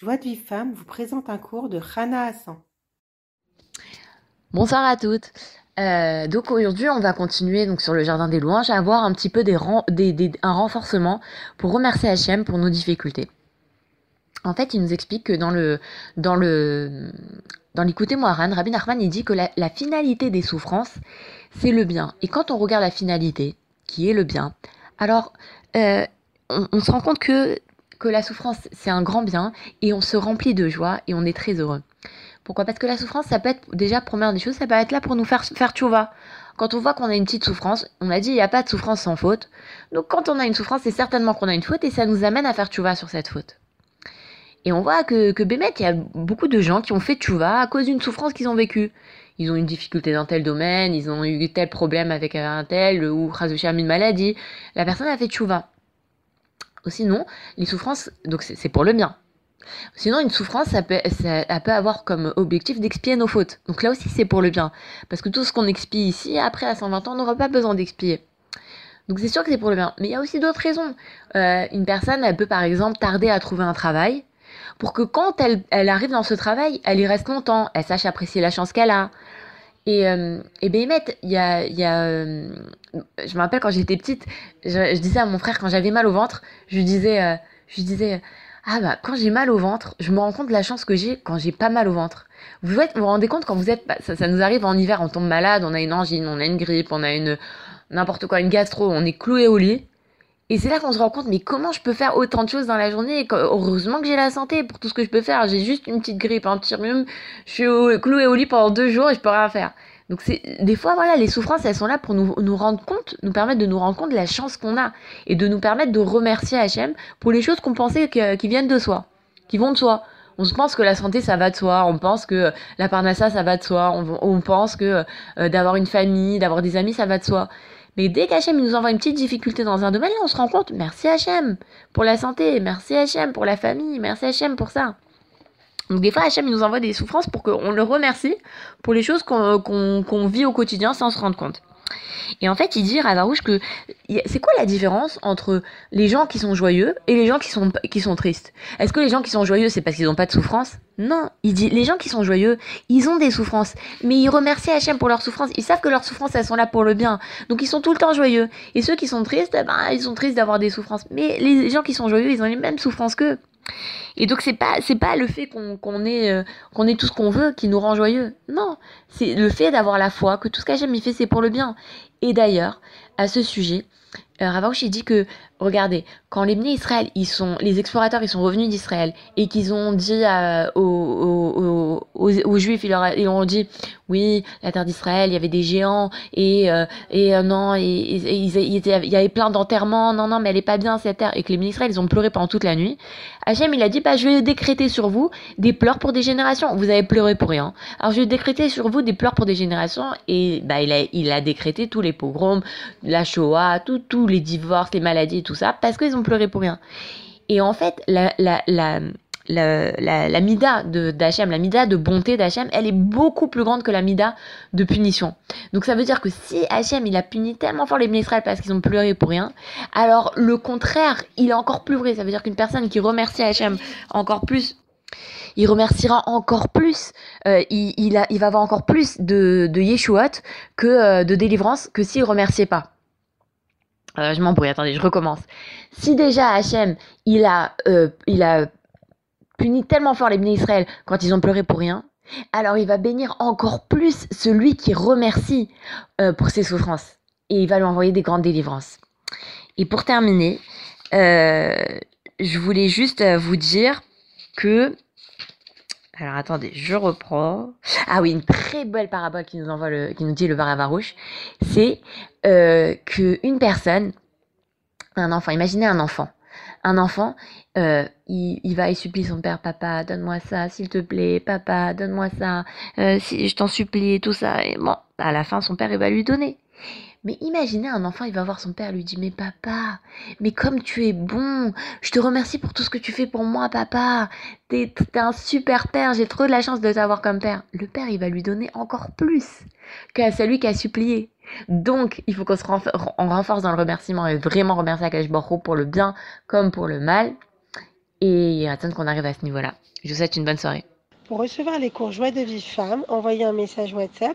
Joie de vie femme vous présente un cours de Rana Hassan. Bonsoir à toutes. Euh, donc aujourd'hui, on va continuer sur le jardin des louanges à avoir un petit peu des, un renforcement pour remercier Hachem pour nos difficultés. En fait, il nous explique que dans le dans le Rabbi Nachman il dit que la, finalité des souffrances, c'est le bien. Et quand on regarde la finalité, qui est le bien, alors euh, on, se rend compte que que la souffrance, c'est un grand bien et on se remplit de joie et on est très heureux. Pourquoi? Parce que la souffrance, ça peut être déjà, première des choses, ça peut être là pour nous faire faire tchouva. Quand on voit qu'on a une petite souffrance, on a dit il n'y a pas de souffrance sans faute. Donc quand on a une souffrance, c'est certainement qu'on a une faute et ça nous amène à faire tchouva sur cette faute. Et on voit que, que Bémet, il y a beaucoup de gens qui ont fait tchouva à cause d'une souffrance qu'ils ont vécue. Ils ont une difficulté dans tel domaine, ils ont eu tel problème avec un tel, ou une maladie. La personne a fait tchouva. Sinon, les souffrances, donc c'est pour le bien. Sinon, une souffrance, ça peut, ça, peut avoir comme objectif d'expier nos fautes. Donc là aussi, c'est pour le bien. Parce que tout ce qu'on expie ici, après, à 120 ans, on n'aura pas besoin d'expier. Donc c'est sûr que c'est pour le bien. Mais il y a aussi d'autres raisons. Euh, une personne, elle peut par exemple tarder à trouver un travail pour que quand elle, elle arrive dans ce travail, elle y reste longtemps, elle sache apprécier la chance qu'elle a. Et, euh, et Béhémet, il y a, euh, je me rappelle quand j'étais petite, je, disais à mon frère quand j'avais mal au ventre, je lui disais, euh, je disais, ah bah quand j'ai mal au ventre, je me rends compte de la chance que j'ai quand j'ai pas mal au ventre. Vous vous, vous rendez compte quand vous êtes, bah, ça, ça, nous arrive en hiver, on tombe malade, on a une angine, on a une grippe, on a une n'importe quoi, une gastro, on est cloué au lit. Et c'est là qu'on se rend compte, mais comment je peux faire autant de choses dans la journée? Heureusement que j'ai la santé pour tout ce que je peux faire. J'ai juste une petite grippe, un petit rhume, je suis cloué au lit pendant deux jours et je peux rien faire. Donc c'est des fois voilà, les souffrances elles sont là pour nous, nous rendre compte, nous permettre de nous rendre compte de la chance qu'on a et de nous permettre de remercier Hachem pour les choses qu'on pensait qui viennent de soi, qui vont de soi. On se pense que la santé ça va de soi, on pense que la parnassa ça va de soi, on, pense que euh, d'avoir une famille, d'avoir des amis ça va de soi. Mais dès qu'Hachem nous envoie une petite difficulté dans un domaine, on se rend compte, merci Hachem pour la santé, merci Hachem pour la famille, merci Hachem pour ça. Donc des fois, Hachem nous envoie des souffrances pour qu'on le remercie pour les choses qu'on vit au quotidien sans se rendre compte. Et en fait, il dit Ravarouche que c'est quoi la différence entre les gens qui sont joyeux et les gens qui sont, qui sont tristes? Est-ce que les gens qui sont joyeux, c'est parce qu'ils n'ont pas de souffrance? Non, il dit les gens qui sont joyeux, ils ont des souffrances, mais ils remercient Hachem pour leurs souffrances. Ils savent que leurs souffrances, elles sont là pour le bien. Donc ils sont tout le temps joyeux. Et ceux qui sont tristes, eh ben, ils sont tristes d'avoir des souffrances. Mais les gens qui sont joyeux, ils ont les mêmes souffrances qu'eux. Et donc c'est pas c'est pas le fait qu'on ait euh, qu'on tout ce qu'on veut qui nous rend joyeux. Non, c'est le fait d'avoir la foi que tout ce qu'Hachem il fait c'est pour le bien. Et d'ailleurs, à ce sujet, euh, dit que, regardez, quand les Bnei Israël, ils sont, les explorateurs, ils sont revenus d'Israël et qu'ils ont dit aux, aux, Juifs, ils leur ils ont dit, oui, la terre d'Israël, il y avait des géants et, euh, et euh, non, et, il y avait plein d'enterrements, non, non, mais elle est pas bien cette terre. Et que les Bnei Israël, ils ont pleuré pendant toute la nuit. Hachem, il a dit, bah, je vais décréter sur vous des pleurs pour des générations. Vous avez pleuré pour rien. Alors je vais décréter sur vous des pleurs pour des générations et bah, il a, il a décrété tous les pogroms, la Shoah, tout, tout les divorces, les maladies, tout ça, parce qu'ils ont pleuré pour rien. Et en fait, la, la, la, la, la, mida d'Hachem, la mida de bonté d'Hachem, elle est beaucoup plus grande que la mida de punition. Donc ça veut dire que si Hachem, il a puni tellement fort les Israël parce qu'ils ont pleuré pour rien, alors le contraire, il est encore plus vrai. Ça veut dire qu'une personne qui remercie Hachem encore plus il remerciera encore plus, euh, il, il va avoir encore plus de, de Yeshuot que euh, de délivrance que s'il remerciait pas. Euh, je m'embrouille, attendez, je recommence. Si déjà Hachem, il a, euh, il a puni tellement fort les bénis Israël quand ils ont pleuré pour rien, alors il va bénir encore plus celui qui remercie euh, pour ses souffrances. Et il va lui envoyer des grandes délivrances. Et pour terminer, je voulais juste vous dire que alors attendez, je reprends. Ah oui, une très belle parabole qui nous envoie le, qui nous dit le Varavarouche, c'est euh, que une personne, un enfant, imaginez un enfant, un enfant, euh, il, va et supplie son père, papa, donne-moi ça, s'il te plaît, papa, donne-moi ça, euh, si je t'en supplie, tout ça. Et bon, à la fin, son père, il va lui donner. Mais imaginez un enfant, il va voir son père, lui dit Mais papa, mais comme tu es bon, je te remercie pour tout ce que tu fais pour moi, papa. T'es un super père, j'ai trop de la chance de t'avoir comme père. Le père, il va lui donner encore plus qu'à celui qui a supplié. Donc, il faut qu'on se renforce dans le remerciement et vraiment remercier Akash Baruch pour le bien comme pour le mal. et attendre qu'on arrive à ce niveau-là. Je vous souhaite une bonne soirée. Pour recevoir les cours Joie de vie femme, envoyez un message WhatsApp